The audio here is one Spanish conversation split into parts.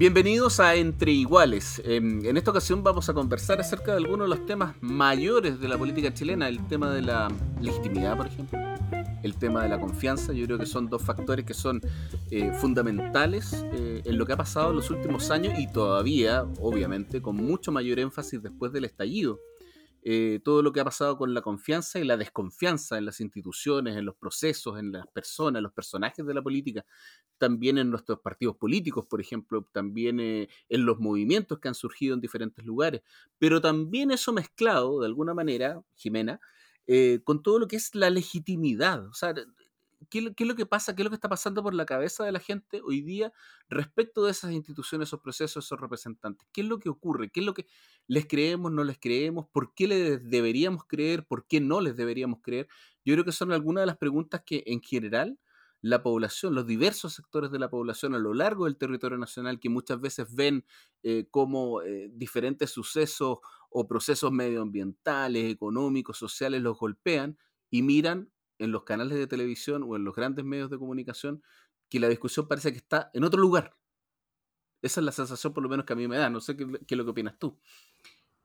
Bienvenidos a Entre Iguales. Em, en esta ocasión vamos a conversar acerca de algunos de los temas mayores de la política chilena, el tema de la legitimidad, por ejemplo, el tema de la confianza. Yo creo que son dos factores que son eh, fundamentales eh, en lo que ha pasado en los últimos años y todavía, obviamente, con mucho mayor énfasis después del estallido. Eh, todo lo que ha pasado con la confianza y la desconfianza en las instituciones, en los procesos, en las personas, en los personajes de la política, también en nuestros partidos políticos, por ejemplo, también eh, en los movimientos que han surgido en diferentes lugares, pero también eso mezclado, de alguna manera, Jimena, eh, con todo lo que es la legitimidad. O sea, ¿qué, es lo que pasa? ¿Qué es lo que está pasando por la cabeza de la gente hoy día respecto de esas instituciones, esos procesos, esos representantes? ¿Qué es lo que ocurre? ¿Qué es lo que les creemos, no les creemos? ¿Por qué les deberíamos creer? ¿Por qué no les deberíamos creer? Yo creo que son algunas de las preguntas que en general la población, los diversos sectores de la población a lo largo del territorio nacional que muchas veces ven eh, como eh, diferentes sucesos o procesos medioambientales, económicos, sociales los golpean y miran en los canales de televisión o en los grandes medios de comunicación que la discusión parece que está en otro lugar. Esa es la sensación por lo menos que a mí me da. No sé qué, es lo que opinas tú.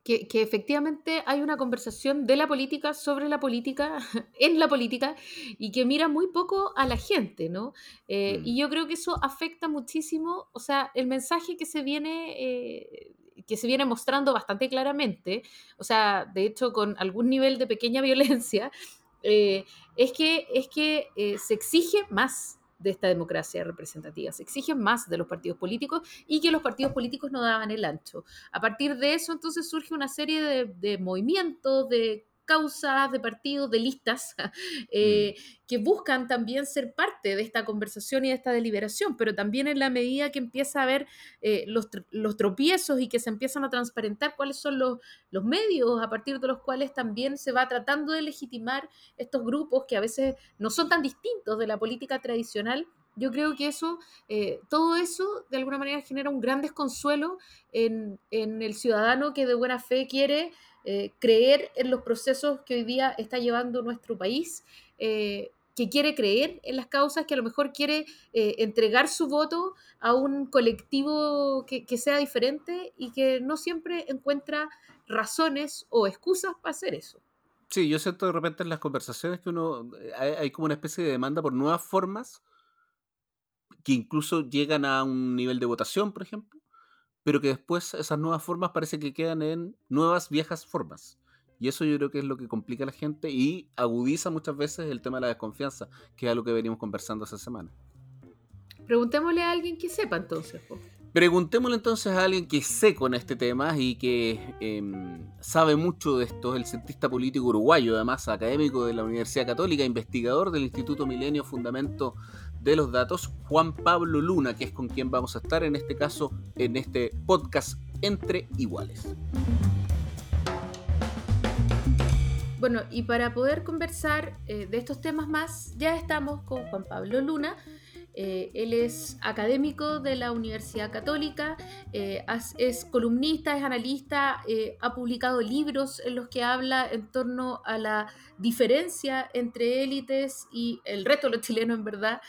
Que, efectivamente hay una conversación de la política sobre la política, en la política, y que mira muy poco a la gente, ¿no? Eh, y mm. yo creo que eso afecta muchísimo, o sea, el mensaje que se viene, eh, que se viene mostrando bastante claramente, o sea, de hecho con algún nivel de pequeña violencia, eh, es que, es que eh, se exige más de esta democracia representativa, se exige más de los partidos políticos y que los partidos políticos no daban el ancho. A partir de eso entonces surge una serie de, de movimientos, de causas, de partidos, de listas, eh, mm. que buscan también ser parte de esta conversación y de esta deliberación, pero también en la medida que empieza a haber eh, los, tropiezos y que se empiezan a transparentar cuáles son los, los medios a partir de los cuales también se va tratando de legitimar estos grupos que a veces no son tan distintos de la política tradicional, yo creo que eso, eh, todo eso de alguna manera genera un gran desconsuelo en, en, el ciudadano que de buena fe quiere eh, creer en los procesos que hoy día está llevando nuestro país, eh, que quiere creer en las causas, que a lo mejor quiere eh, entregar su voto a un colectivo que, sea diferente y que no siempre encuentra razones o excusas para hacer eso. Sí, yo siento de repente en las conversaciones que uno hay, como una especie de demanda por nuevas formas que incluso llegan a un nivel de votación, por ejemplo, pero que después esas nuevas formas parece que quedan en nuevas viejas formas. Y eso yo creo que es lo que complica a la gente y agudiza muchas veces el tema de la desconfianza, que es algo que venimos conversando esa semana. Preguntémosle a alguien que sepa entonces. Preguntémosle entonces a alguien que sepa en este tema y que em, sabe mucho de esto, el cientista político uruguayo, además académico de la Universidad Católica, investigador del Instituto Milenio Fundamento de los datos, Juan Pablo Luna, que es con quien vamos a estar en este caso, en este podcast Entre Iguales. Bueno, y para poder conversar eh, de estos temas más, ya estamos con Juan Pablo Luna, eh, él es académico de la Universidad Católica, eh, es columnista, es analista, eh, ha publicado libros en los que habla en torno a la diferencia entre élites y el resto de los chilenos, en verdad,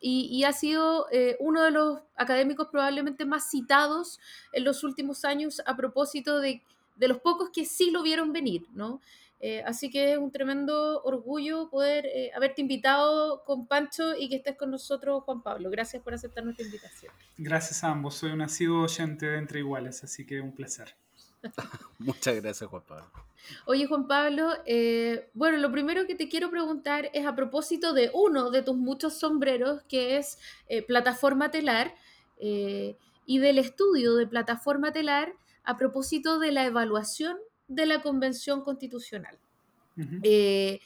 y, ha sido uno de los académicos probablemente más citados en los últimos años a propósito de los pocos que sí lo vieron venir, ¿no? Eh, así que es un tremendo orgullo poder eh, haberte invitado con Pancho y que estés con nosotros, Juan Pablo. Gracias por aceptar nuestra invitación. Gracias a ambos. Soy un nacido oyente de Entre Iguales, así que un placer. Muchas gracias, Juan Pablo. Oye, Juan Pablo, eh, bueno, lo primero que te quiero preguntar es a propósito de uno de tus muchos sombreros, que es Plataforma Telar, y del estudio de Plataforma Telar a propósito de la evaluación de la Convención Constitucional. Eh,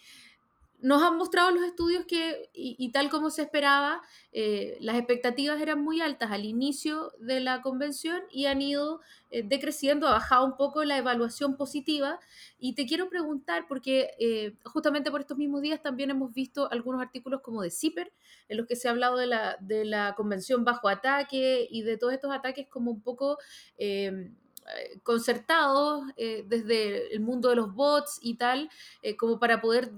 nos han mostrado los estudios que, y, tal como se esperaba, eh, las expectativas eran muy altas al inicio de la convención y han ido eh, decreciendo, ha bajado un poco la evaluación positiva. Y te quiero preguntar, porque eh, justamente por estos mismos días también hemos visto algunos artículos como de CIPER, en los que se ha hablado de la, de la convención bajo ataque y de todos estos ataques como un poco concertados desde el mundo de los bots y tal, como para poder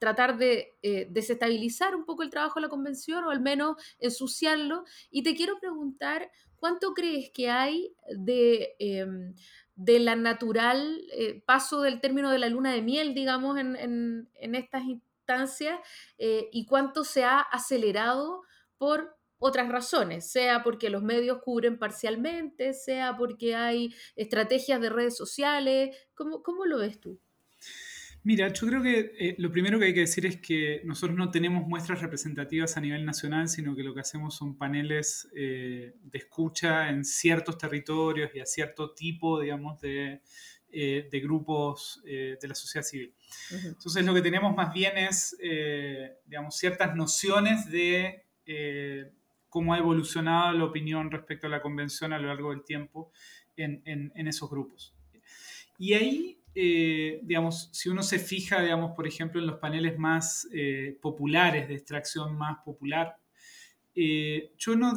tratar de eh, desestabilizar un poco el trabajo de la convención o al menos ensuciarlo. Y te quiero preguntar, ¿cuánto crees que hay de, em, de la natural eh, paso del término de la luna de miel, digamos, en, estas instancias eh, y cuánto se ha acelerado por otras razones, sea porque los medios cubren parcialmente, sea porque hay estrategias de redes sociales. ¿Cómo, cómo lo ves tú? Mira, yo creo que eh, lo primero que hay que decir es que nosotros no tenemos muestras representativas a nivel nacional, sino que lo que hacemos son paneles eh, de escucha en ciertos territorios y a cierto tipo, digamos, de, eh, grupos de la sociedad civil. Entonces, lo que tenemos más bien es, digamos, ciertas nociones de cómo ha evolucionado la opinión respecto a la convención a lo largo del tiempo en, esos grupos. Y ahí eh, digamos, si uno se fija, digamos, por ejemplo, en los paneles más eh, populares, de extracción más popular, eh, yo no,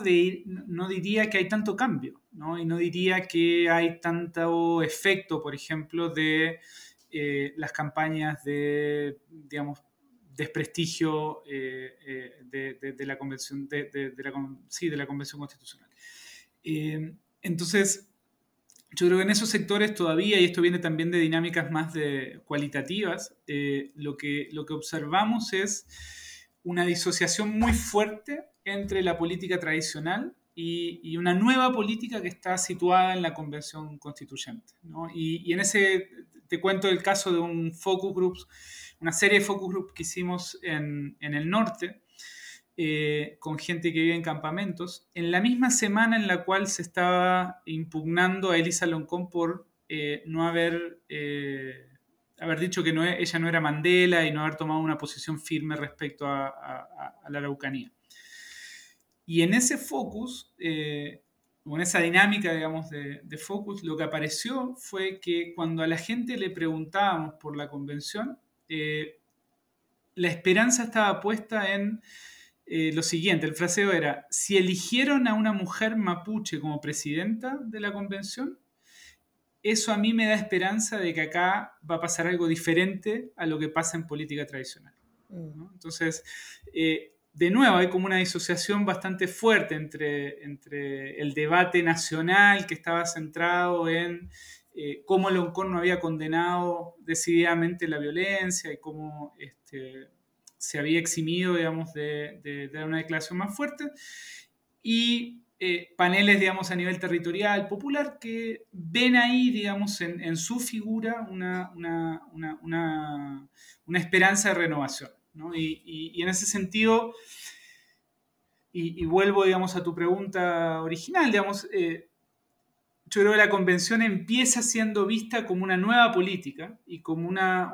no, diría que hay tanto cambio, ¿no? Y no diría que hay tanto efecto, por ejemplo, de las campañas de, digamos, desprestigio de, la convención, de, la, sí, de la convención constitucional. entonces, yo creo que en esos sectores todavía, y esto viene también de dinámicas más de, cualitativas, eh, lo, que, lo que observamos es una disociación muy fuerte entre la política tradicional y, una nueva política que está situada en la convención constituyente. Y, en ese, te cuento el caso de un focus group, una serie de focus groups que hicimos en, en el norte, eh, con gente que vive en campamentos, en la misma semana en la cual se estaba impugnando a Elisa Loncón por eh, no haber, eh, haber dicho que no, e, ella no era Mandela y no haber tomado una posición firme respecto a, la Araucanía. Y en ese focus, o en esa dinámica, digamos, de, de focus, lo que apareció fue que cuando a la gente le preguntábamos por la convención, la esperanza estaba puesta en eh, lo siguiente, el fraseo era, si eligieron a una mujer mapuche como presidenta de la convención, eso a mí me da esperanza de que acá va a pasar algo diferente a lo que pasa en política tradicional. Mm. Entonces, eh, de nuevo, hay como una disociación bastante fuerte entre, entre el debate nacional que estaba centrado en eh, cómo Loncón no había condenado decididamente la violencia y cómo este, se había eximido, digamos, de, una declaración más fuerte, y eh, paneles, digamos, a nivel territorial, popular, que ven ahí, digamos, en, su figura una, una, esperanza de renovación. ¿no? Y, en ese sentido, y, vuelvo, digamos, a tu pregunta original, digamos, eh, yo creo que la convención empieza siendo vista como una nueva política y como una,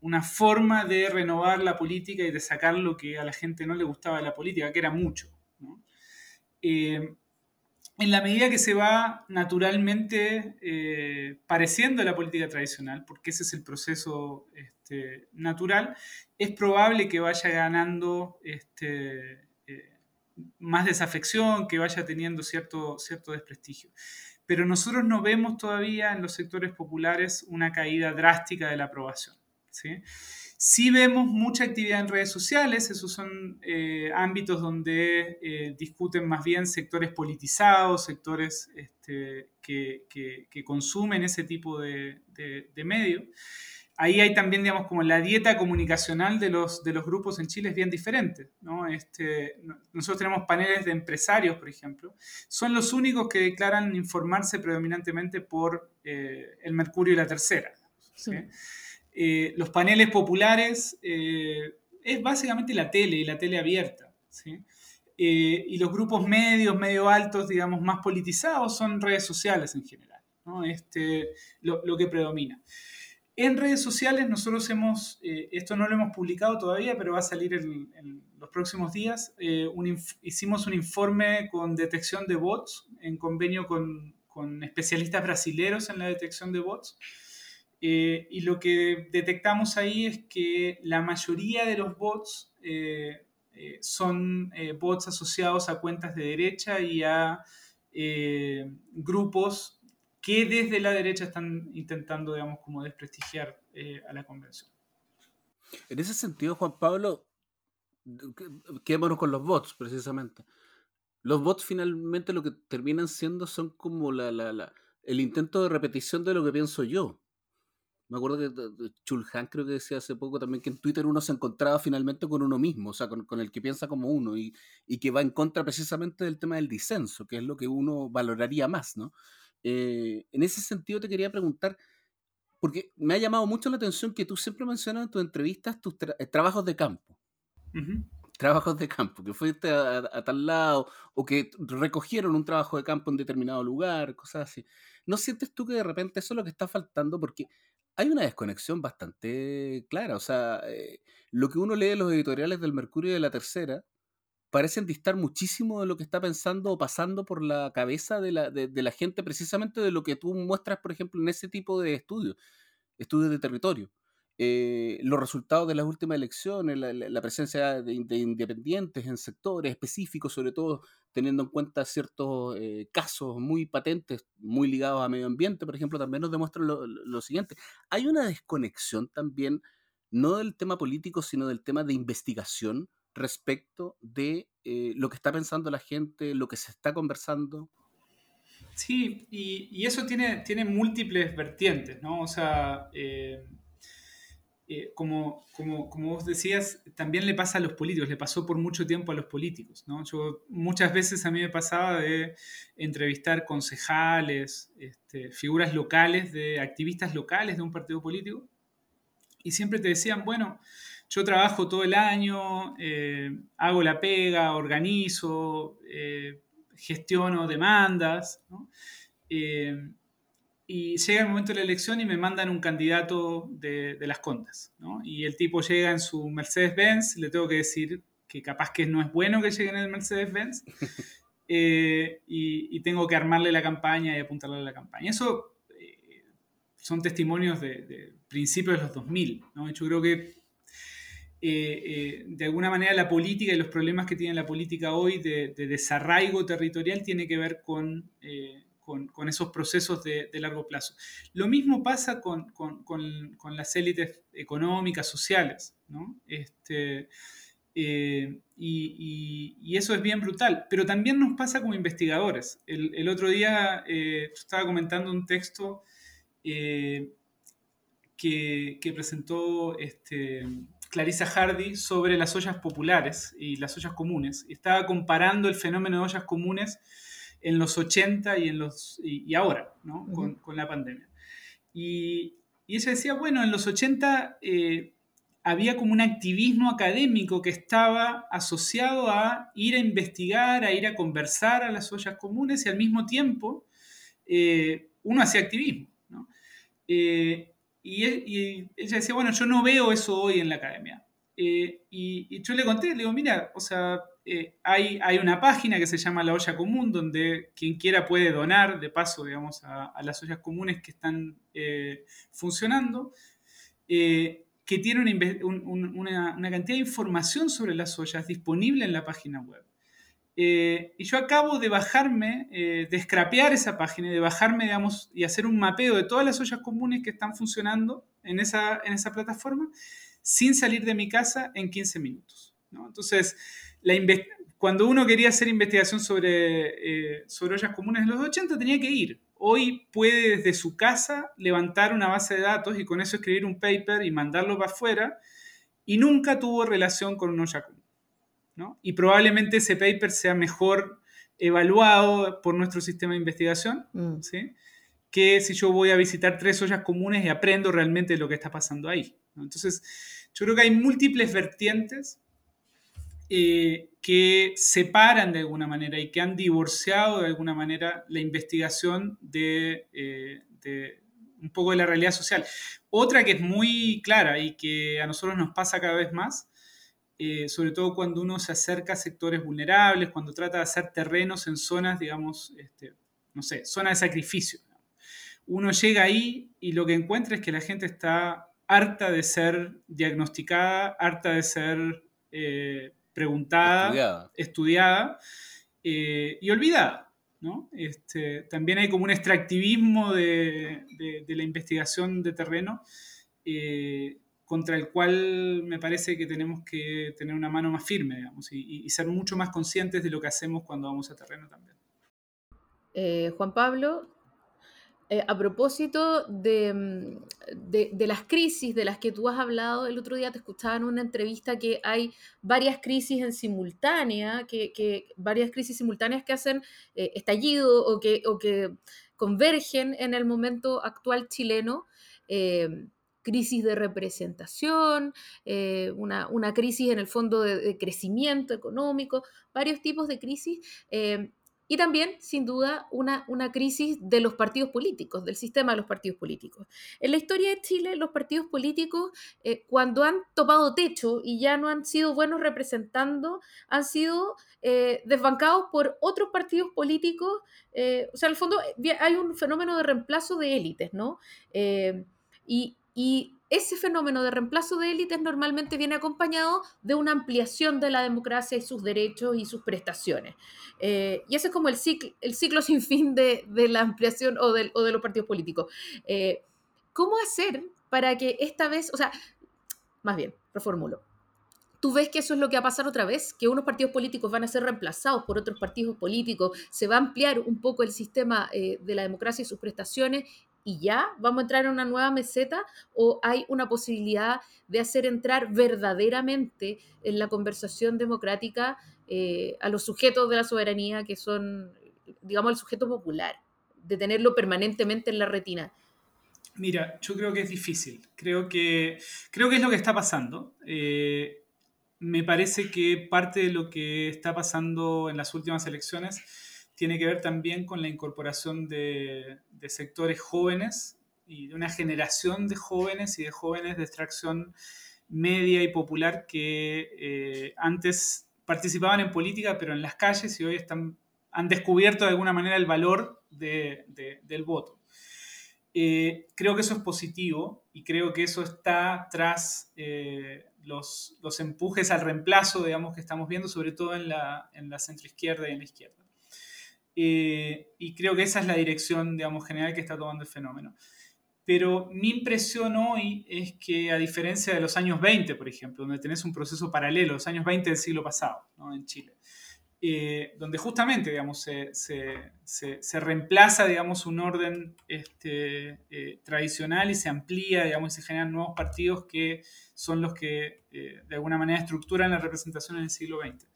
una forma de renovar la política y de sacar lo que a la gente no le gustaba de la política, que era mucho. Eh, en la medida que se va naturalmente eh, pareciendo a la política tradicional, porque ese es el proceso este, natural, es probable que vaya ganando este, más desafección, que vaya teniendo cierto, cierto desprestigio. Pero nosotros no vemos todavía en los sectores populares una caída drástica de la aprobación. ¿sí? vemos mucha actividad en redes sociales, esos son eh, ámbitos donde eh, discuten más bien sectores politizados, sectores este, que, consumen ese tipo de, medios. Ahí hay también, digamos, como la dieta comunicacional de los, de los grupos en Chile es bien diferente. Este, nosotros tenemos paneles de empresarios, por ejemplo. Son los únicos que declaran informarse predominantemente por eh, el Mercurio y la Tercera. ¿sí? Eh, los paneles populares eh, es básicamente la tele y la tele abierta. Eh, y los grupos medios, medio altos, digamos, más politizados son redes sociales en general. Este, lo, que predomina. En redes sociales nosotros hemos, eh, esto no lo hemos publicado todavía, pero va a salir en, los próximos días, eh, hicimos un informe con detección de bots en convenio con, con especialistas brasileños en la detección de bots. Eh, y lo que detectamos ahí es que la mayoría de los bots son bots asociados a cuentas de derecha y a grupos que desde la derecha están intentando, digamos, como desprestigiar eh, a la convención. En ese sentido, Juan Pablo, quedémonos con los bots, precisamente. Los bots finalmente lo que terminan siendo son como la, la, el intento de repetición de lo que pienso yo. Me acuerdo que Chulhan creo que decía hace poco también que en Twitter uno se encontraba finalmente con uno mismo, o sea, con, el que piensa como uno y, que va en contra precisamente del tema del disenso, que es lo que uno valoraría más, ¿no? Eh, en ese sentido te quería preguntar, porque me ha llamado mucho la atención que tú siempre mencionas en tus entrevistas tus eh, trabajos de campo. Trabajos de campo, que fuiste a, tal lado o que recogieron un trabajo de campo en determinado lugar, cosas así. ¿No sientes tú que de repente eso es lo que está faltando? Porque hay una desconexión bastante clara. O sea, eh, lo que uno lee en los editoriales del Mercurio y de la Tercera parecen distar muchísimo de lo que está pensando o pasando por la cabeza de la, de, la gente, precisamente de lo que tú muestras, por ejemplo, en ese tipo de estudios, estudios de territorio. Eh, los resultados de las últimas elecciones, la, presencia de, independientes en sectores específicos, sobre todo teniendo en cuenta ciertos eh, casos muy patentes, muy ligados a medio ambiente, por ejemplo, también nos demuestran lo, lo, siguiente. Hay una desconexión también, no del tema político, sino del tema de investigación respecto de eh, lo que está pensando la gente, lo que se está conversando. Sí, y, eso tiene, tiene múltiples vertientes, ¿no? O sea, eh, eh, como, como, como, vos decías, también le pasa a los políticos, le pasó por mucho tiempo a los políticos, ¿no? Yo muchas veces a mí me pasaba de entrevistar concejales, este, figuras locales, de activistas locales de un partido político, y siempre te decían, bueno, yo trabajo todo el año, eh, hago la pega, organizo, eh, gestiono demandas, eh, y llega el momento de la elección y me mandan un candidato de, las contas, Y el tipo llega en su Mercedes-Benz, le tengo que decir que capaz que no es bueno que llegue en el Mercedes-Benz, y, tengo que armarle la campaña y apuntarle a la campaña. Eso son testimonios de, principios de los 2000, ¿no? Yo creo que eh, eh, de alguna manera la política y los problemas que tiene la política hoy de, desarraigo territorial tiene que ver con, eh, con, esos procesos de, largo plazo. Lo mismo pasa con, con las élites económicas, sociales, ¿no? Este, y, eso es bien brutal, pero también nos pasa como investigadores. El otro día estaba comentando un texto que, que, presentó este, Clarissa Hardy sobre las ollas populares y las ollas comunes. Estaba comparando el fenómeno de ollas comunes en los 80 y, en los, y, ahora, ¿no? con, con, la pandemia. Y, y, ella decía, bueno, en los 80 eh, había como un activismo académico que estaba asociado a ir a investigar, a ir a conversar a las ollas comunes y al mismo tiempo eh, uno hacía activismo. Eh, y, ella decía, bueno, yo no veo eso hoy en la academia. Eh, y, yo le conté, le digo, mira, o sea, eh, hay, hay una página que se llama La Olla Común, donde quien quiera puede donar, de paso, digamos, a, las ollas comunes que están funcionando, que tiene una, una, cantidad de información sobre las ollas disponible en la página web. Y yo acabo de bajarme, de scrapear esa página, de bajarme, digamos, y hacer un mapeo de todas las ollas comunes que están funcionando en esa, en esa plataforma sin salir de mi casa en 15 minutos. Entonces, cuando uno quería hacer investigación sobre, eh, sobre ollas comunes en los 80, tenía que ir. Hoy puede desde su casa levantar una base de datos y con eso escribir un paper y mandarlo para afuera y nunca tuvo relación con una olla común. Y probablemente ese paper sea mejor evaluado por nuestro sistema de investigación, mm. que si yo voy a visitar tres ollas comunes y aprendo realmente lo que está pasando ahí. Entonces, yo creo que hay múltiples vertientes eh, que separan de alguna manera y que han divorciado de alguna manera la investigación de, eh, un poco de la realidad social. Otra que es muy clara y que a nosotros nos pasa cada vez más, eh, sobre todo cuando uno se acerca a sectores vulnerables, cuando trata de hacer terrenos en zonas, digamos, este, no sé, zona de sacrificio. Uno llega ahí y lo que encuentra es que la gente está harta de ser diagnosticada, harta de ser eh, preguntada, estudiada, eh, y olvidada. ¿no? Este, también hay como un extractivismo de, la investigación de terreno eh, contra el cual me parece que tenemos que tener una mano más firme, digamos, y, ser mucho más conscientes de lo que hacemos cuando vamos a terreno también. Juan Pablo, eh, a propósito mm, de, las crisis de las que tú has hablado, el otro día te escuchaba en una entrevista que hay varias crisis en simultánea, que, varias crisis simultáneas que hacen eh, estallido o que, convergen en el momento actual chileno. Eh, crisis de representación, una, una, crisis en el fondo de, crecimiento económico, varios tipos de crisis y también, sin duda, una, crisis de los partidos políticos, del sistema de los partidos políticos. En la historia de Chile, los partidos políticos, eh, cuando han topado techo y ya no han sido buenos representando, han sido eh, desbancados por otros partidos políticos. Eh, o sea, en el fondo hay un fenómeno de reemplazo de élites, ¿no? y, y ese fenómeno de reemplazo de élites normalmente viene acompañado de una ampliación de la democracia y sus derechos y sus prestaciones. Eh, y ese es como el ciclo, el ciclo sin fin de, la ampliación o de, los partidos políticos. Eh, ¿Cómo hacer para que esta vez, o sea, más bien, reformulo, ¿Tú ves que eso es lo que va a pasar otra vez? ¿Que unos partidos políticos van a ser reemplazados por otros partidos políticos? ¿Se va a ampliar un poco el sistema eh, de la democracia y sus prestaciones? ¿Y ya vamos a entrar en una nueva meseta? ¿O hay una posibilidad de hacer entrar verdaderamente en la conversación democrática eh, a los sujetos de la soberanía que son, digamos, el sujeto popular? De tenerlo permanentemente en la retina. Mira, yo creo que es difícil. Creo que, creo que es lo que está pasando. Eh, me parece que parte de lo que está pasando en las últimas elecciones tiene que ver también con la incorporación de, sectores jóvenes y de una generación de jóvenes y de jóvenes de extracción media y popular que eh, antes participaban en política, pero en las calles y hoy están, han descubierto de alguna manera el valor del voto. Eh, creo que eso es positivo y creo que eso está tras eh, los, empujes al reemplazo, digamos, que estamos viendo, sobre todo en la, en la centroizquierda y en la izquierda. Eh, y creo que esa es la dirección, digamos, general que está tomando el fenómeno. Pero mi impresión hoy es que, a diferencia de los años 20, por ejemplo, donde tenés un proceso paralelo, los años 20 del siglo pasado, ¿no? en Chile, eh, donde justamente, digamos, se, se, se, reemplaza, digamos, un orden este, eh, tradicional y se amplía, digamos, y se generan nuevos partidos que son los que, eh, de alguna manera, estructuran la representación en el siglo XX.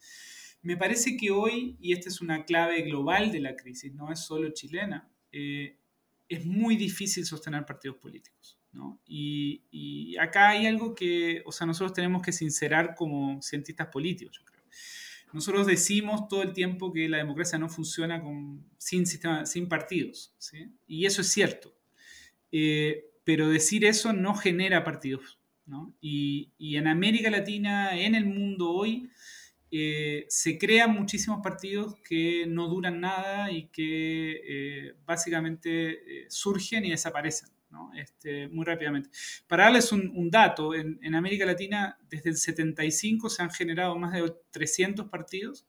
Me parece que hoy, y esta es una clave global de la crisis, no es solo chilena, es muy difícil sostener partidos políticos. ¿no? Y, y, acá hay algo que, o sea, nosotros tenemos que sincerar como cientistas políticos, yo creo. Nosotros decimos todo el tiempo que la democracia no funciona con, sin, sistema, sin partidos, ¿sí? y eso es cierto. Eh, pero decir eso no genera partidos. ¿no? Y, y, en América Latina, en el mundo hoy, eh, se crean muchísimos partidos que no duran nada y que eh, básicamente surgen y desaparecen. Este, muy rápidamente. Para darles un, dato, en, América Latina desde el 75 se han generado más de 300 partidos,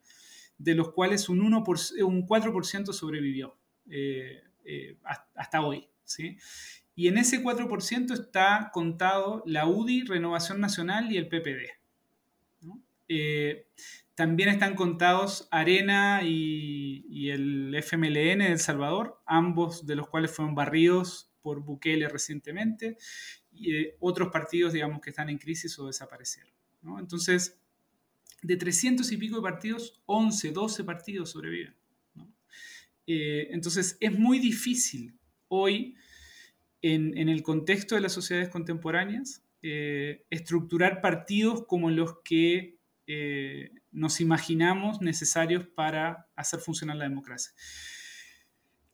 de los cuales un, 1 un 4% sobrevivió eh, eh, hasta hoy. ¿sí? Y en ese 4% está contado la UDI, Renovación Nacional y el PPD. Eh, también están contados Arena y, el FMLN de El Salvador, ambos de los cuales fueron barridos por Bukele recientemente, y eh, otros partidos, digamos, que están en crisis o desaparecieron. Entonces, de 300 y pico de partidos, 11, 12 partidos sobreviven. Eh, entonces, es muy difícil hoy, en, el contexto de las sociedades contemporáneas, estructurar partidos como los que nos imaginamos necesarios para hacer funcionar la democracia.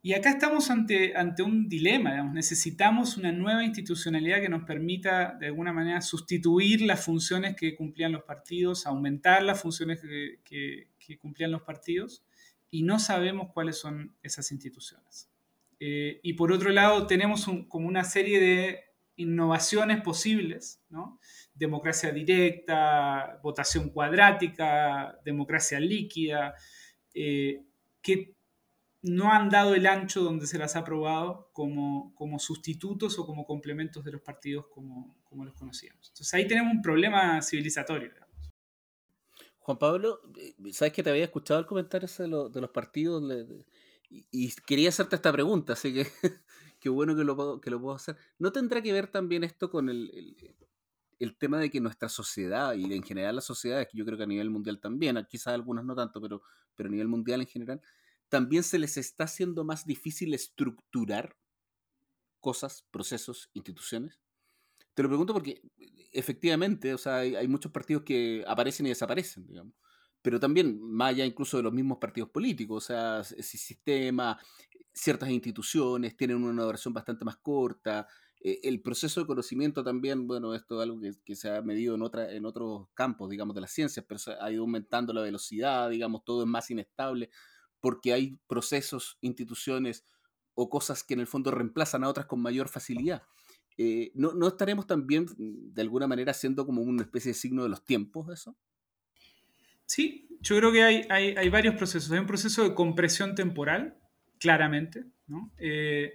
y acá estamos ante, ante un dilema, necesitamos una nueva institucionalidad que nos permita de alguna manera sustituir las funciones que cumplían los partidos, aumentar las funciones que, cumplían los partidos, y no sabemos cuáles son esas instituciones. Eh, y por otro lado, tenemos como una serie de innovaciones posibles, democracia directa, votación cuadrática, democracia líquida, eh, que no han dado el ancho donde se las ha aprobado como, como sustitutos o como complementos de los partidos como, como, los conocíamos. Entonces ahí tenemos un problema civilizatorio. Juan Pablo, eh, sabes que te había escuchado el comentario de, de los partidos y, quería hacerte esta pregunta, así que qué bueno que lo, que lo puedo hacer. ¿No tendrá que ver también esto con el, tema de que nuestra sociedad y en general las sociedades, que yo creo que a nivel mundial también, quizás algunas no tanto, pero, pero a nivel mundial en general, también se les está haciendo más difícil estructurar cosas, procesos, instituciones? Te lo pregunto porque efectivamente, o sea, hay, muchos partidos que aparecen y desaparecen, digamos. Pero también, más allá incluso de los mismos partidos políticos, o sea, ese sistema, ciertas instituciones tienen una duración bastante más corta. Eh, el proceso de conocimiento también, bueno, esto es algo que, se ha medido en, otra, en otros campos, digamos, de las ciencias, pero se ha ido aumentando la velocidad, digamos, todo es más inestable porque hay procesos, instituciones o cosas que en el fondo reemplazan a otras con mayor facilidad. Eh, ¿no, estaremos también mm, de alguna manera siendo como una especie de signo de los tiempos eso? Sí, yo creo que hay, hay, varios procesos. Hay un proceso de compresión temporal, claramente. Eh,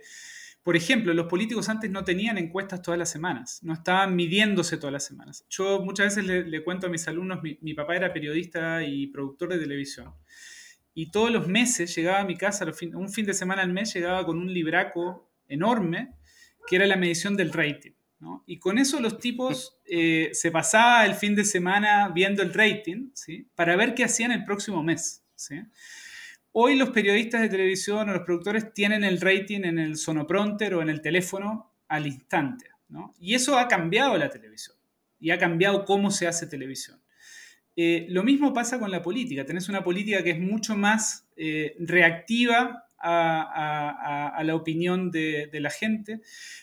por ejemplo, los políticos antes no tenían encuestas todas las semanas, no estaban midiéndose todas las semanas. Yo muchas veces le, cuento a mis alumnos, mi, papá era periodista y productor de televisión y todos los meses llegaba a mi casa, un fin de semana al mes, llegaba con un libraco enorme que era la medición del rating. Y con eso los tipos eh, se pasaba el fin de semana viendo el rating ¿sí? para ver qué hacían el próximo mes. ¿sí? Hoy los periodistas de televisión o los productores tienen el rating en el sonopronter o en el teléfono al instante. Y eso ha cambiado la televisión y ha cambiado cómo se hace televisión. Eh, lo mismo pasa con la política. Tenés una política que es mucho más eh, reactiva a, la opinión de, la gente,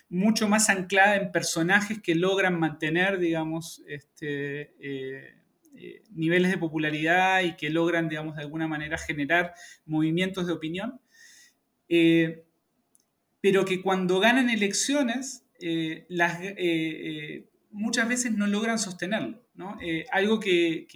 mucho más anclada en personajes que logran mantener, digamos, este, eh, niveles de popularidad y que logran, digamos, de alguna manera generar movimientos de opinión. pero que cuando ganan elecciones, las, muchas veces no logran sostenerlo. Eh, algo que,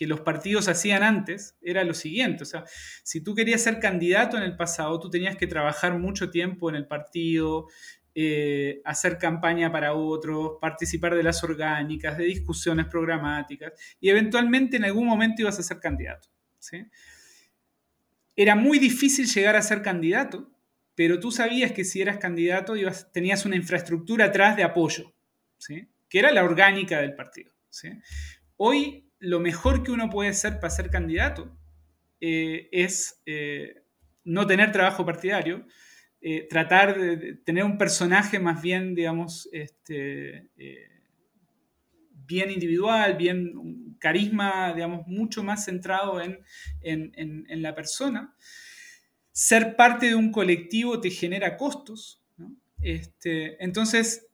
los partidos hacían antes era lo siguiente, o sea, si tú querías ser candidato en el pasado, tú tenías que trabajar mucho tiempo en el partido, eh, hacer campaña para otros, participar de las orgánicas, de discusiones programáticas, y eventualmente en algún momento ibas a ser candidato. Era muy difícil llegar a ser candidato, pero tú sabías que si eras candidato tenías una infraestructura atrás de apoyo. ¿sí? que era la orgánica del partido. Hoy lo mejor que uno puede hacer para ser candidato eh, es eh, no tener trabajo partidario, eh, tratar de tener un personaje más bien, digamos, este, bien individual, bien un carisma, digamos, mucho más centrado en, la persona. Ser parte de un colectivo te genera costos. Este, entonces,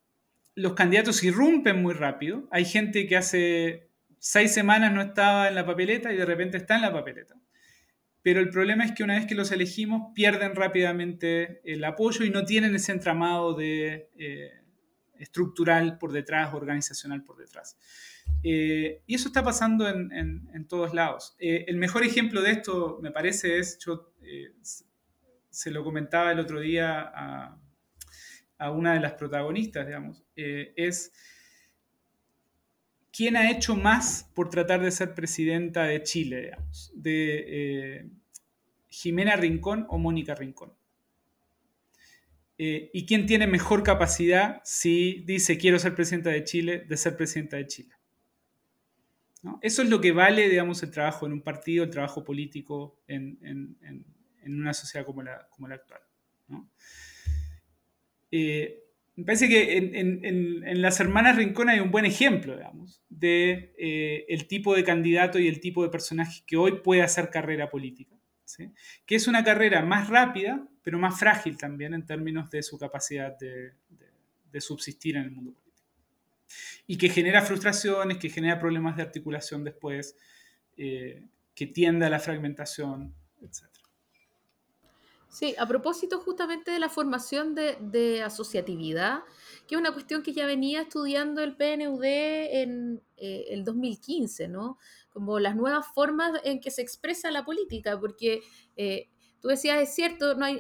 los candidatos irrumpen muy rápido. Hay gente que hace seis semanas no estaba en la papeleta y de repente está en la papeleta. Pero el problema es que una vez que los elegimos, pierden rápidamente el apoyo y no tienen ese entramado de, eh, estructural por detrás, organizacional por detrás. Eh, y eso está pasando en, todos lados. Eh, el mejor ejemplo de esto, me parece, es, yo se lo comentaba el otro día a, a una de las protagonistas, digamos, es quién ha hecho más por tratar de ser presidenta de Chile, digamos, de eh, Jimena Rincón o Mónica Rincón. Eh, y quién tiene mejor capacidad si dice quiero ser presidenta de Chile, de ser presidenta de Chile. Eso es lo que vale, digamos, el trabajo en un partido, el trabajo político en, una sociedad como la, como la actual. ¿no? Eh, me parece que en, las hermanas Rincón hay un buen ejemplo, digamos, de eh, el tipo de candidato y el tipo de personaje que hoy puede hacer carrera política. que es una carrera más rápida, pero más frágil también en términos de su capacidad de, subsistir en el mundo político. Y que genera frustraciones, que genera problemas de articulación después, eh, que tiende a la fragmentación, etc. Sí, a propósito justamente de la formación de, asociatividad, que es una cuestión que ya venía estudiando el PNUD en eh, el 2015, ¿no? Como las nuevas formas en que se expresa la política, porque eh, tú decías, es cierto, no hay,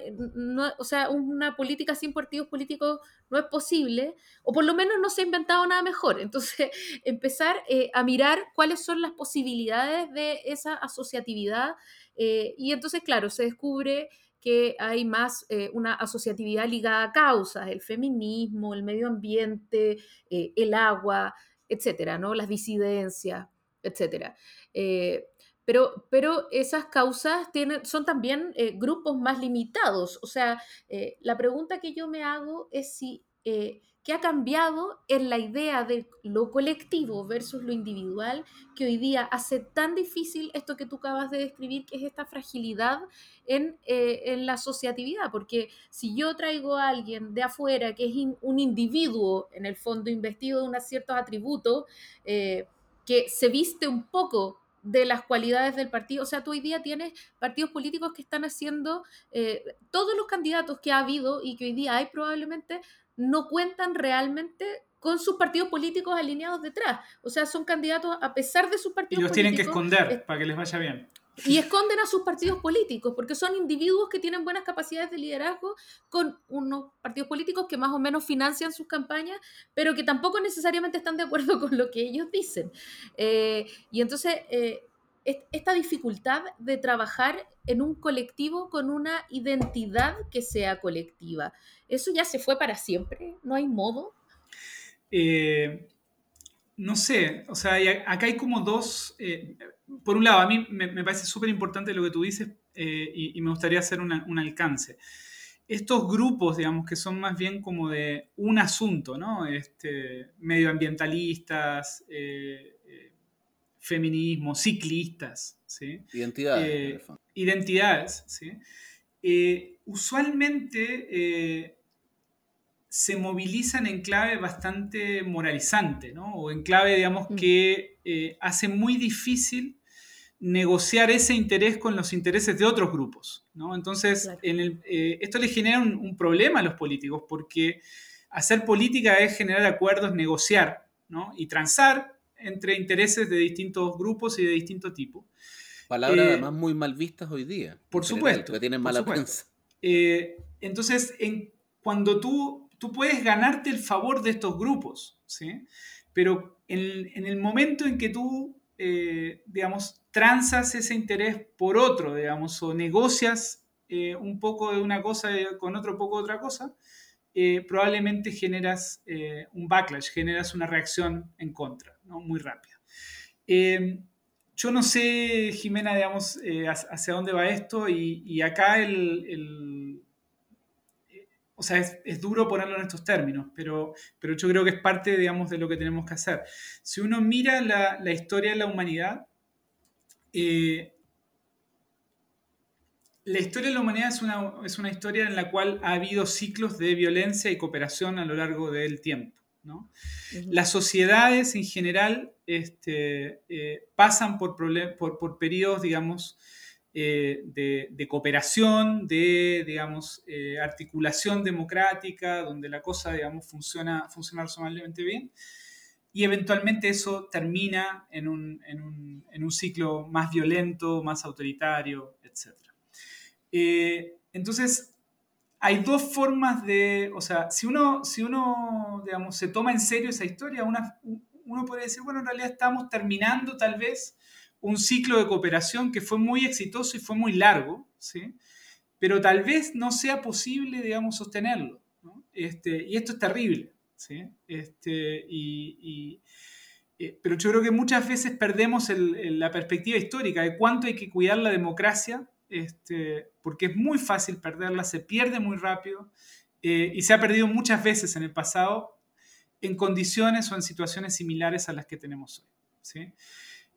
o sea, una política sin partidos políticos no es posible, o por lo menos no se ha inventado nada mejor. Entonces, empezar eh, a mirar cuáles son las posibilidades de esa asociatividad, y entonces, claro, se descubre que hay más eh, una asociatividad ligada a causas, el feminismo, el medio ambiente, eh, el agua, etcétera, ¿no? Las disidencias, etcétera. Eh, pero, pero, esas causas tienen, son también grupos más limitados. O sea, la pregunta que yo me hago es si ¿Qué ha cambiado en la idea de lo colectivo versus lo individual que hoy día hace tan difícil esto que tú acabas de describir, que es esta fragilidad en, eh, la asociatividad? Porque si yo traigo a alguien de afuera que es un individuo, en el fondo investido de unos ciertos atributos, eh, que se viste un poco de las cualidades del partido. O sea, tú hoy día tienes partidos políticos que están haciendo, eh, todos los candidatos que ha habido y que hoy día hay probablemente no cuentan realmente con sus partidos políticos alineados detrás. O sea, son candidatos a pesar de sus partidos políticos. Y los tienen que esconder para que les vaya bien. Y esconden a sus partidos políticos, porque son individuos que tienen buenas capacidades de liderazgo con unos partidos políticos que más o menos financian sus campañas, pero que tampoco necesariamente están de acuerdo con lo que ellos dicen. Eh, y entonces, eh, esta dificultad de trabajar en un colectivo con una identidad que sea colectiva. ¿Eso ya se fue para siempre? ¿No hay modo? Eh, no sé, o sea, acá hay como dos... Eh, por un lado, a mí me, parece súper importante lo que tú dices eh, y, me gustaría hacer un alcance. Estos grupos, digamos, que son más bien como de un asunto, ¿no? Este, medioambientalistas, feminismo, ciclistas, ¿sí? Identidades. Eh, identidades, ¿sí? Eh, usualmente eh, se movilizan en clave bastante moralizante, ¿no? O en clave, digamos, mm. que hace muy difícil negociar ese interés con los intereses de otros grupos, ¿no? Entonces, esto le genera un, un, problema a los políticos porque hacer política es generar acuerdos, negociar, ¿no? Y transar entre intereses de distintos grupos y de distinto tipo. Palabras eh, además muy mal vistas hoy día. Por supuesto. Que tienen mala prensa. Eh, entonces, en, cuando tú, tú puedes ganarte el favor de estos grupos, ¿sí? pero en, en el momento en que tú, eh, digamos, transas ese interés por otro, digamos, o negocias un poco de una cosa con otro poco de otra cosa, probablemente generas un backlash, generas una reacción en contra. Muy rápido. Eh, yo no sé, Jimena, digamos, eh, hacia dónde va esto y, acá el, o sea, es, duro ponerlo en estos términos, pero, pero yo creo que es parte, digamos, de lo que tenemos que hacer. Si uno mira la, historia de la humanidad, eh, la historia de la humanidad es una, es una historia en la cual ha habido ciclos de violencia y cooperación a lo largo del tiempo. Las sociedades en general este, eh, pasan por, por, periodos, digamos, eh, de, cooperación, de, digamos, eh, articulación democrática, donde la cosa, digamos, funciona, funciona razonablemente bien. Y eventualmente eso termina en un, en un, ciclo más violento, más autoritario, etc. entonces, hay dos formas de, o sea, si uno, si uno, digamos, se toma en serio esa historia, uno puede decir, bueno, en realidad estamos terminando tal vez un ciclo de cooperación que fue muy exitoso y fue muy largo, ¿sí? Pero tal vez no sea posible, digamos, sostenerlo. Este, y esto es terrible, ¿sí? Este, y, eh, pero yo creo que muchas veces perdemos la perspectiva histórica de cuánto hay que cuidar la democracia este, porque es muy fácil perderla, se pierde muy rápido eh, y se ha perdido muchas veces en el pasado en condiciones o en situaciones similares a las que tenemos hoy.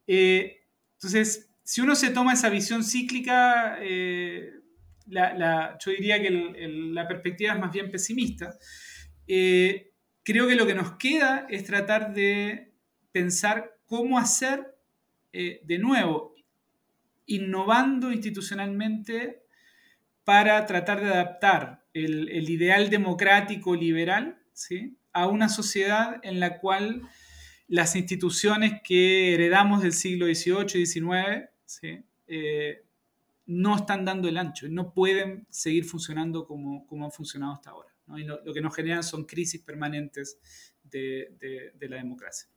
Eh, entonces, si uno se toma esa visión cíclica, eh, yo diría que la perspectiva es más bien pesimista. Creo que lo que nos queda es tratar de pensar cómo hacer de nuevo, innovando institucionalmente para tratar de adaptar el, ideal democrático liberal ¿sí? a una sociedad en la cual las instituciones que heredamos del siglo XVIII y XIX eh, no están dando el ancho no pueden seguir funcionando como, como han funcionado hasta ahora. Y lo, que nos generan son crisis permanentes de, la democracia.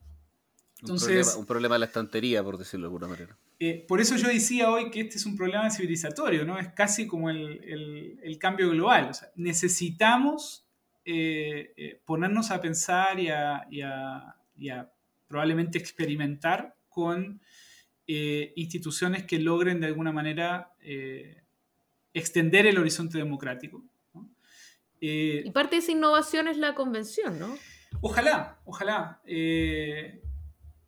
Entonces, un, problema, de la estantería, por decirlo de alguna manera. Eh, por eso yo decía hoy que este es un problema civilizatorio, ¿no? Es casi como el, cambio global. necesitamos eh, ponernos a pensar y a, y a probablemente experimentar con eh, instituciones que logren de alguna manera eh, extender el horizonte democrático. Eh, y parte de esa innovación es la convención, ¿no? Ojalá, ojalá.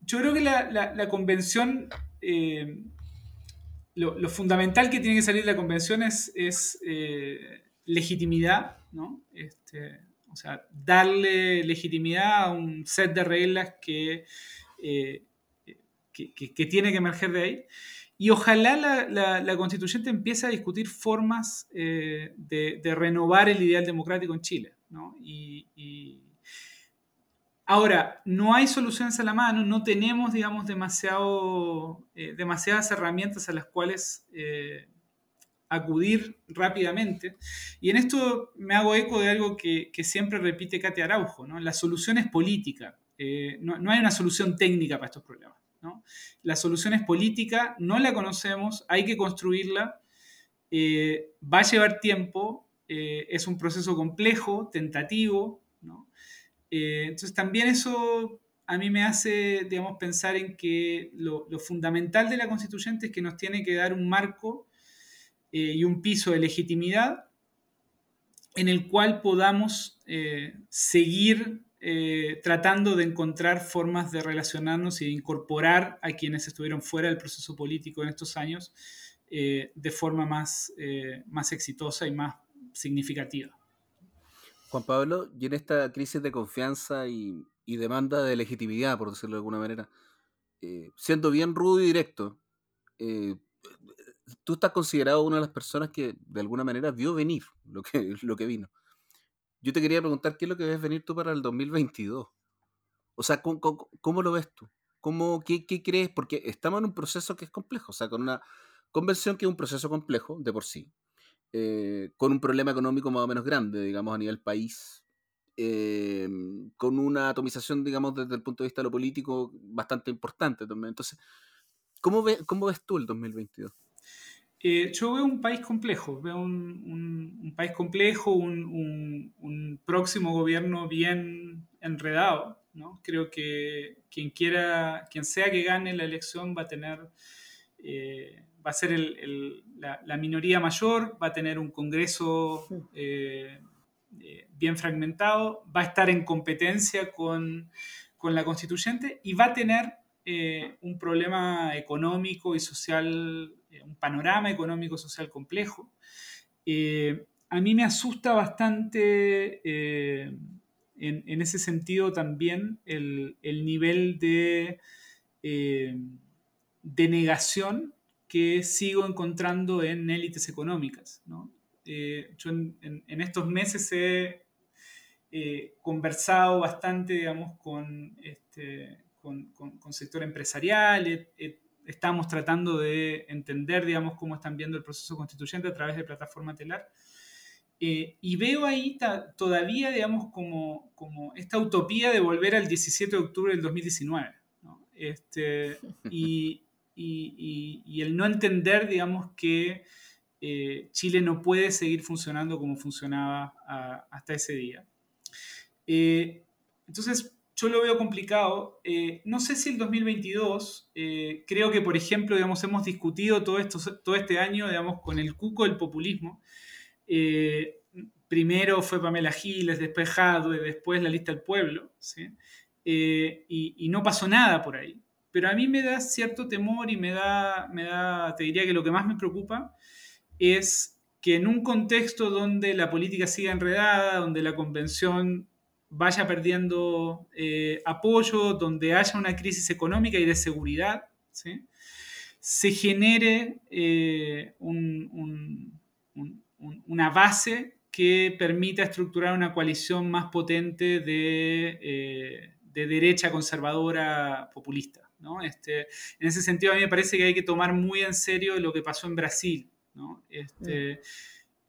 Yo creo que la, convención, lo, fundamental que tiene que salir de la convención es, legitimidad, ¿no? Este, o sea, darle legitimidad a un set de reglas que que, tiene que emerger de ahí. Y ojalá la, constituyente empiece a discutir formas eh, de, renovar el ideal democrático en Chile. Y, Ahora, no hay soluciones a la mano, no tenemos, digamos, demasiado, eh, demasiadas herramientas a las cuales eh, acudir rápidamente. Y en esto me hago eco de algo que, siempre repite Katia Araujo, ¿no? La solución es política, no, no hay una solución técnica para estos problemas. La solución es política, no la conocemos, hay que construirla, eh, va a llevar tiempo, eh, es un proceso complejo, tentativo, eh, entonces también eso a mí me hace, digamos, pensar en que lo, fundamental de la constituyente es que nos tiene que dar un marco y un piso de legitimidad en el cual podamos seguir eh, tratando de encontrar formas de relacionarnos y de incorporar a quienes estuvieron fuera del proceso político en estos años eh, de forma más, eh, más exitosa y más significativa. Juan Pablo, y en esta crisis de confianza y, demanda de legitimidad, por decirlo de alguna manera, siendo bien rudo y directo, tú estás considerado una de las personas que de alguna manera vio venir lo que, lo que vino. Yo te quería preguntar qué es lo que ves venir tú para el 2022. O sea, ¿cómo, lo ves tú? ¿Cómo, qué, crees? Porque estamos en un proceso que es complejo, o sea, con una convención que es un proceso complejo de por sí, eh, con un problema económico más o menos grande, digamos, a nivel país, eh, con una atomización, digamos, desde el punto de vista de lo político bastante importante también. Entonces, ¿cómo, cómo ves tú el 2022? Eh, yo veo un país complejo, veo un, país complejo, un, próximo gobierno bien enredado. ¿no? Creo que quien quiera, quien sea que gane la elección va a tener, eh, va a ser la, minoría mayor, va a tener un Congreso eh, bien fragmentado, va a estar en competencia con, con la constituyente y va a tener un problema económico y social eh, un panorama económico-social complejo. Eh, a mí me asusta bastante eh, en, ese sentido también el, nivel de, de, negación que sigo encontrando en élites económicas. yo en, estos meses he conversado bastante, digamos, con, este, con, sector empresarial, estamos tratando de entender, digamos, cómo están viendo el proceso constituyente a través de plataforma telar. Eh, y veo ahí todavía, digamos, como, como esta utopía de volver al 17 de octubre del 2019. Este, y, y, el no entender, digamos, que eh, Chile no puede seguir funcionando como funcionaba hasta ese día. Eh, entonces, yo lo veo complicado. Eh, no sé si el 2022, eh, creo que, por ejemplo, digamos, hemos discutido todo, esto, todo este año digamos, con el cuco del populismo. Primero fue Pamela Giles, después Jadwe, después la lista del pueblo, y, no pasó nada por ahí. Pero a mí me da cierto temor y me da, me da, te diría que lo que más me preocupa es que en un contexto donde la política siga enredada, donde la convención vaya perdiendo eh, apoyo, donde haya una crisis económica y de seguridad, se genere eh, una base que permita estructurar una coalición más potente de, eh, derecha conservadora populista. Este, en ese sentido, a mí me parece que hay que tomar muy en serio lo que pasó en Brasil. Este, mm.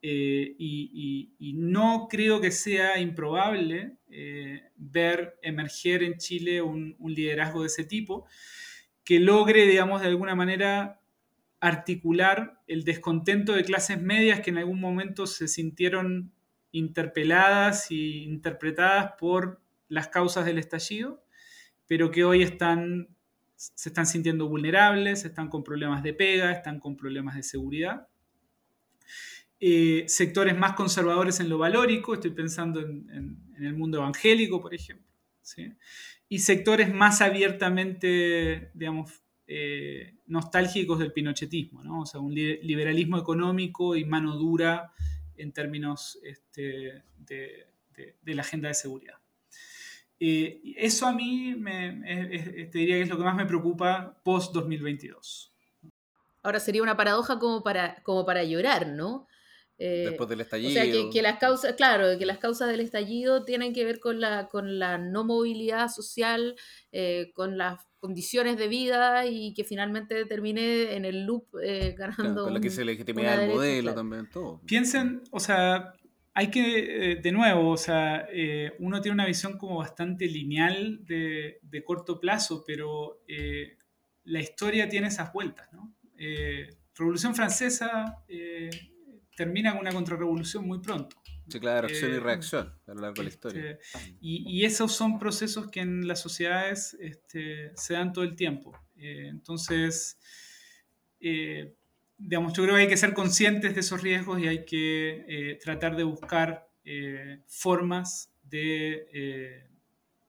Eh, y, no creo que sea improbable eh, ver emerger en Chile un, liderazgo de ese tipo que logre, digamos, de alguna manera articular el descontento de clases medias que en algún momento se sintieron interpeladas e interpretadas por las causas del estallido, pero que hoy están, se están sintiendo vulnerables, están con problemas de pega, están con problemas de seguridad eh, sectores más conservadores en lo valórico, estoy pensando en, el mundo evangélico, por ejemplo, y sectores más abiertamente, digamos, eh, nostálgicos del pinochetismo, ¿no? o sea, un liberalismo económico y mano dura en términos este, de, la agenda de seguridad. Eh, eso a mí te diría que es lo que más me preocupa post-2022. Ahora sería una paradoja como para, como para llorar, ¿no? Eh, Después del estallido. O sea, que, las causas, claro, que las causas del estallido tienen que ver con la, con la no movilidad social, eh, con las condiciones de vida y que finalmente termine en el loop eh, ganando. con lo que se legitimidad del modelo también, todo. Piensen, o sea, hay que, de nuevo, o sea, uno tiene una visión como bastante lineal de, de corto plazo, pero la historia tiene esas vueltas, ¿no? Revolución Francesa termina con una contrarrevolución muy pronto. Sí, claro, acción y eh, reacción a lo largo de la este, historia. y, esos son procesos que en las sociedades este, se dan todo el tiempo. Eh, entonces, eh, digamos, yo creo que hay que ser conscientes de esos riesgos y hay que tratar de buscar formas de,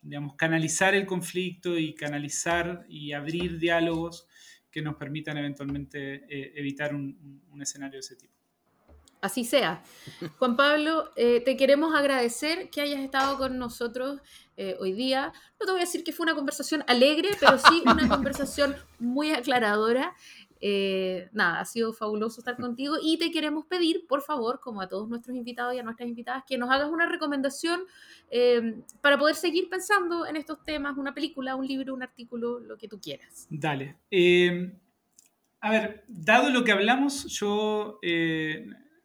digamos, canalizar el conflicto y canalizar y abrir diálogos que nos permitan eventualmente evitar un escenario de ese tipo así sea. Juan Pablo, eh, te queremos agradecer que hayas estado con nosotros eh, hoy día. No te voy a decir que fue una conversación alegre, pero sí una conversación muy aclaradora. Eh, nada, ha sido fabuloso estar contigo y te queremos pedir, por favor, como a todos nuestros invitados y a nuestras invitadas, que nos hagas una recomendación para poder seguir pensando en estos temas, una película, un libro, un artículo, lo que tú quieras. Dale. a ver, dado lo que hablamos, yo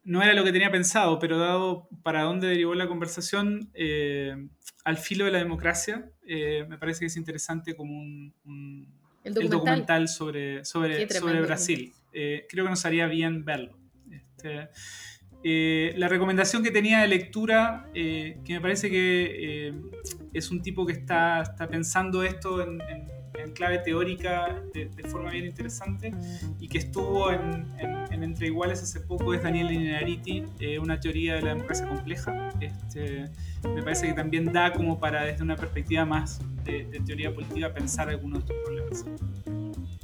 no era lo que tenía pensado, pero dado para dónde derivó la conversación, eh, al filo de la democracia, eh, me parece que es interesante como un, documental. sobre, sobre, sobre Brasil. Eh, creo que nos haría bien verlo. Este, la recomendación que tenía de lectura, que me parece que es un tipo que está, está pensando esto en en clave teórica de, forma bien interesante y que estuvo en, Entre Iguales hace poco es Daniel Inariti, eh, una teoría de la democracia compleja. Este, me parece que también da como para desde una perspectiva más de, teoría política pensar algunos de estos problemas.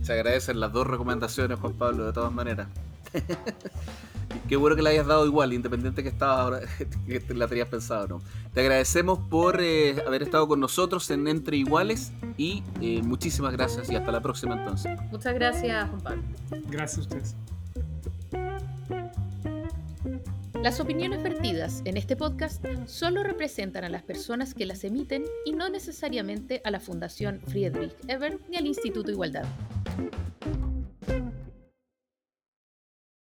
Se agradecen las dos recomendaciones, Juan Pablo, de todas maneras. Qué bueno que la hayas dado igual, independiente que estaba ahora, que la tenías pensado no. Te agradecemos por eh, haber estado con nosotros en Entre Iguales y eh, muchísimas gracias y hasta la próxima entonces. Muchas gracias, Juan Pablo. Gracias a ustedes. Las opiniones vertidas en este podcast solo representan a las personas que las emiten y no necesariamente a la Fundación Friedrich Ebert ni al Instituto Igualdad.